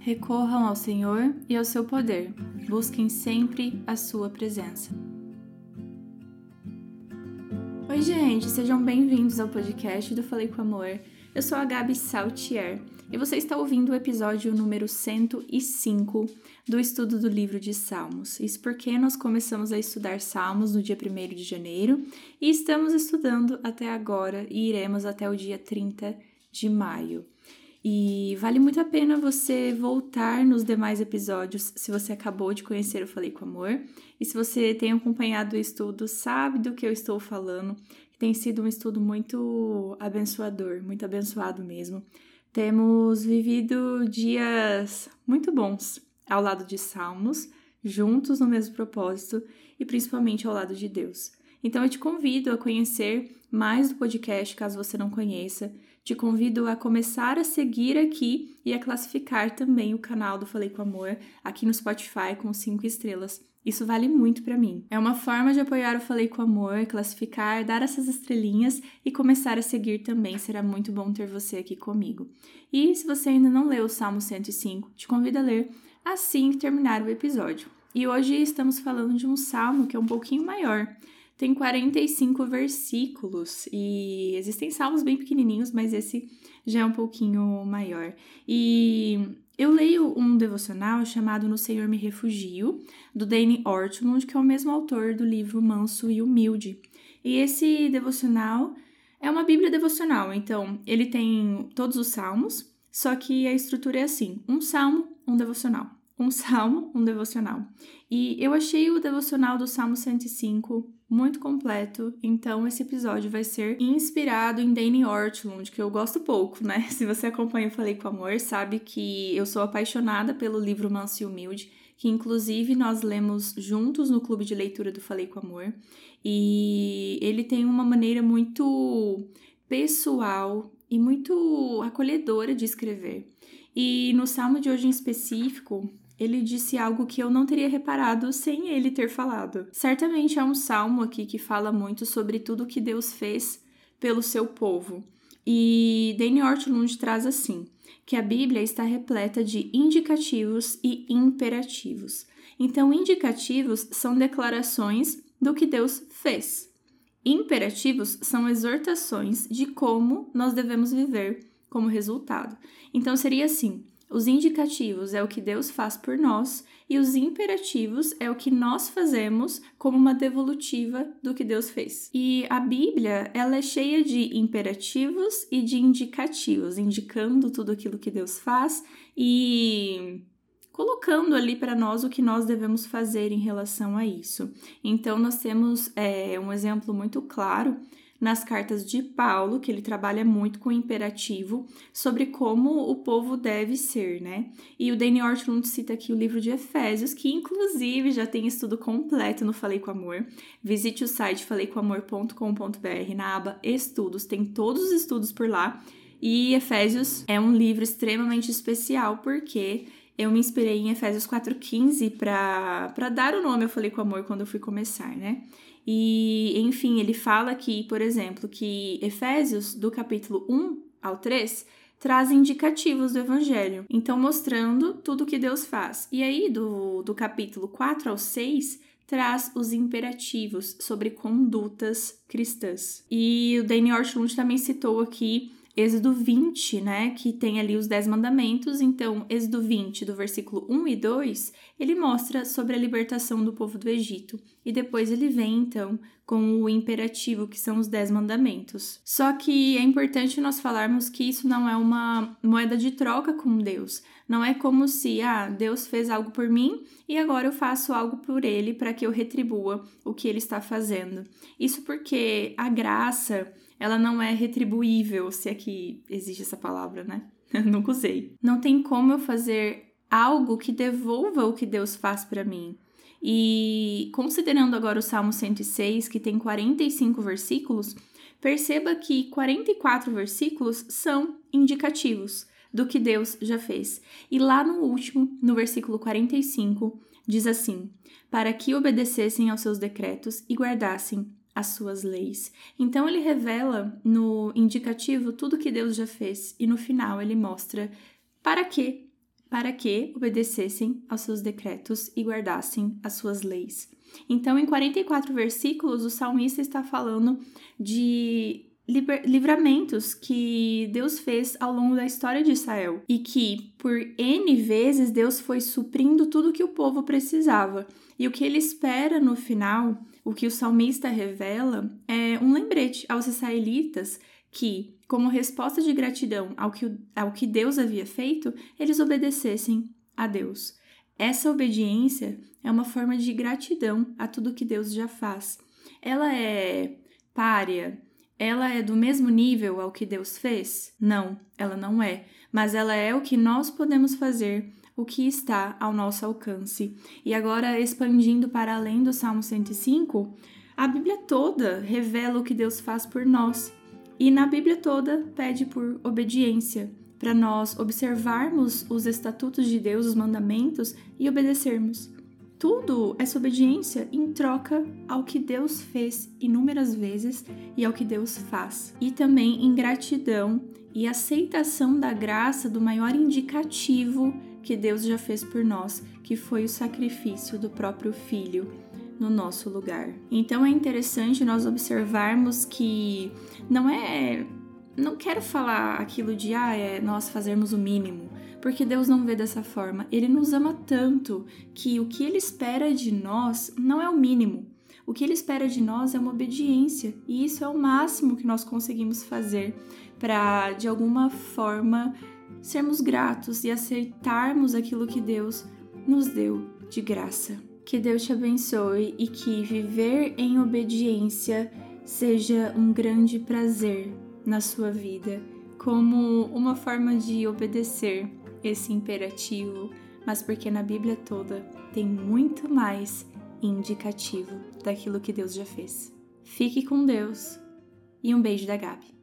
Recorram ao Senhor e ao seu poder. Busquem sempre a sua presença. Oi, gente, sejam bem-vindos ao podcast do Falei com Amor. Eu sou a Gabi Saltier e você está ouvindo o episódio número 105 do estudo do livro de Salmos. Isso porque nós começamos a estudar Salmos no dia 1 de janeiro e estamos estudando até agora e iremos até o dia 30 de maio. E vale muito a pena você voltar nos demais episódios se você acabou de conhecer o Falei com Amor. E se você tem acompanhado o estudo, sabe do que eu estou falando. Tem sido um estudo muito abençoador, muito abençoado mesmo. Temos vivido dias muito bons ao lado de Salmos, juntos no mesmo propósito e principalmente ao lado de Deus. Então eu te convido a conhecer mais do podcast, caso você não conheça. Te convido a começar a seguir aqui e a classificar também o canal do Falei com Amor aqui no Spotify com cinco estrelas. Isso vale muito para mim. É uma forma de apoiar o Falei com Amor, classificar, dar essas estrelinhas e começar a seguir também. Será muito bom ter você aqui comigo. E se você ainda não leu o Salmo 105, te convido a ler assim que terminar o episódio. E hoje estamos falando de um salmo que é um pouquinho maior. Tem 45 versículos e existem salmos bem pequenininhos, mas esse já é um pouquinho maior. E eu leio um devocional chamado No Senhor Me Refugio, do Danny Ortmund, que é o mesmo autor do livro Manso e Humilde. E esse devocional é uma Bíblia devocional, então ele tem todos os salmos, só que a estrutura é assim: um salmo, um devocional. Um salmo, um devocional. E eu achei o devocional do Salmo 105 muito completo, então esse episódio vai ser inspirado em Danny Ortlund, que eu gosto pouco, né? Se você acompanha o Falei com Amor, sabe que eu sou apaixonada pelo livro Manso e Humilde, que inclusive nós lemos juntos no clube de leitura do Falei com Amor, e ele tem uma maneira muito pessoal e muito acolhedora de escrever. E no salmo de hoje em específico, ele disse algo que eu não teria reparado sem ele ter falado. Certamente há um salmo aqui que fala muito sobre tudo que Deus fez pelo seu povo. E Danny Ortlund traz assim: que a Bíblia está repleta de indicativos e imperativos. Então, indicativos são declarações do que Deus fez. Imperativos são exortações de como nós devemos viver como resultado. Então, seria assim: os indicativos é o que Deus faz por nós e os imperativos é o que nós fazemos como uma devolutiva do que Deus fez. E a Bíblia, ela é cheia de imperativos e de indicativos, indicando tudo aquilo que Deus faz e colocando ali para nós o que nós devemos fazer em relação a isso. Então, nós temos é, um exemplo muito claro nas cartas de Paulo, que ele trabalha muito com o imperativo sobre como o povo deve ser, né? E o Danny Ortlund cita aqui o livro de Efésios, que inclusive já tem estudo completo no Falei com Amor. Visite o site faleicomamor.com.br na aba Estudos, tem todos os estudos por lá. E Efésios é um livro extremamente especial porque eu me inspirei em Efésios 4,15 para dar o nome Eu Falei com Amor quando eu fui começar, né? E, enfim, ele fala aqui, por exemplo, que Efésios, do capítulo 1 ao 3, traz indicativos do Evangelho, então mostrando tudo que Deus faz. E aí, do, do capítulo 4 ao 6, traz os imperativos sobre condutas cristãs. E o Danny Ortlund também citou aqui Êxodo 20, né, que tem ali os 10 mandamentos. Então, Êxodo 20, do versículo 1 e 2, ele mostra sobre a libertação do povo do Egito. E depois ele vem, então, com o imperativo, que são os 10 mandamentos. Só que é importante nós falarmos que isso não é uma moeda de troca com Deus. Não é como se, ah, Deus fez algo por mim e agora eu faço algo por ele para que eu retribua o que ele está fazendo. Isso porque a graça ela não é retribuível, se é que existe essa palavra, né? Nunca usei. Não tem como eu fazer algo que devolva o que Deus faz para mim. E considerando agora o Salmo 106, que tem 45 versículos, perceba que 44 versículos são indicativos do que Deus já fez. E lá no último, no versículo 45, diz assim: Para que obedecessem aos seus decretos e guardassem as suas leis. Então ele revela no indicativo tudo que Deus já fez e no final ele mostra para que para que obedecessem aos seus decretos e guardassem as suas leis. Então, em 44 versículos, o salmista está falando de livramentos que Deus fez ao longo da história de Israel e que por N vezes Deus foi suprindo tudo que o povo precisava. E o que ele espera no final, o que o salmista revela, é um lembrete aos israelitas que, como resposta de gratidão ao que, ao que Deus havia feito, eles obedecessem a Deus. Essa obediência é uma forma de gratidão a tudo que Deus já faz. Ela é párea, ela é do mesmo nível ao que Deus fez? Não, ela não é, mas ela é o que nós podemos fazer, o que está ao nosso alcance. E agora, expandindo para além do Salmo 105, a Bíblia toda revela o que Deus faz por nós. E na Bíblia toda pede por obediência, para nós observarmos os estatutos de Deus, os mandamentos e obedecermos. Tudo essa obediência em troca ao que Deus fez inúmeras vezes e ao que Deus faz. E também em gratidão e aceitação da graça do maior indicativo que Deus já fez por nós, que foi o sacrifício do próprio Filho no nosso lugar. Então é interessante nós observarmos que não é. Não quero falar aquilo de ah, é nós fazermos o mínimo porque Deus não vê dessa forma. Ele nos ama tanto que o que ele espera de nós não é o mínimo. O que ele espera de nós é uma obediência, e isso é o máximo que nós conseguimos fazer para, de alguma forma, sermos gratos e aceitarmos aquilo que Deus nos deu de graça. Que Deus te abençoe e que viver em obediência seja um grande prazer na sua vida, como uma forma de obedecer esse imperativo, mas porque na Bíblia toda tem muito mais indicativo daquilo que Deus já fez. Fique com Deus e um beijo da Gabi.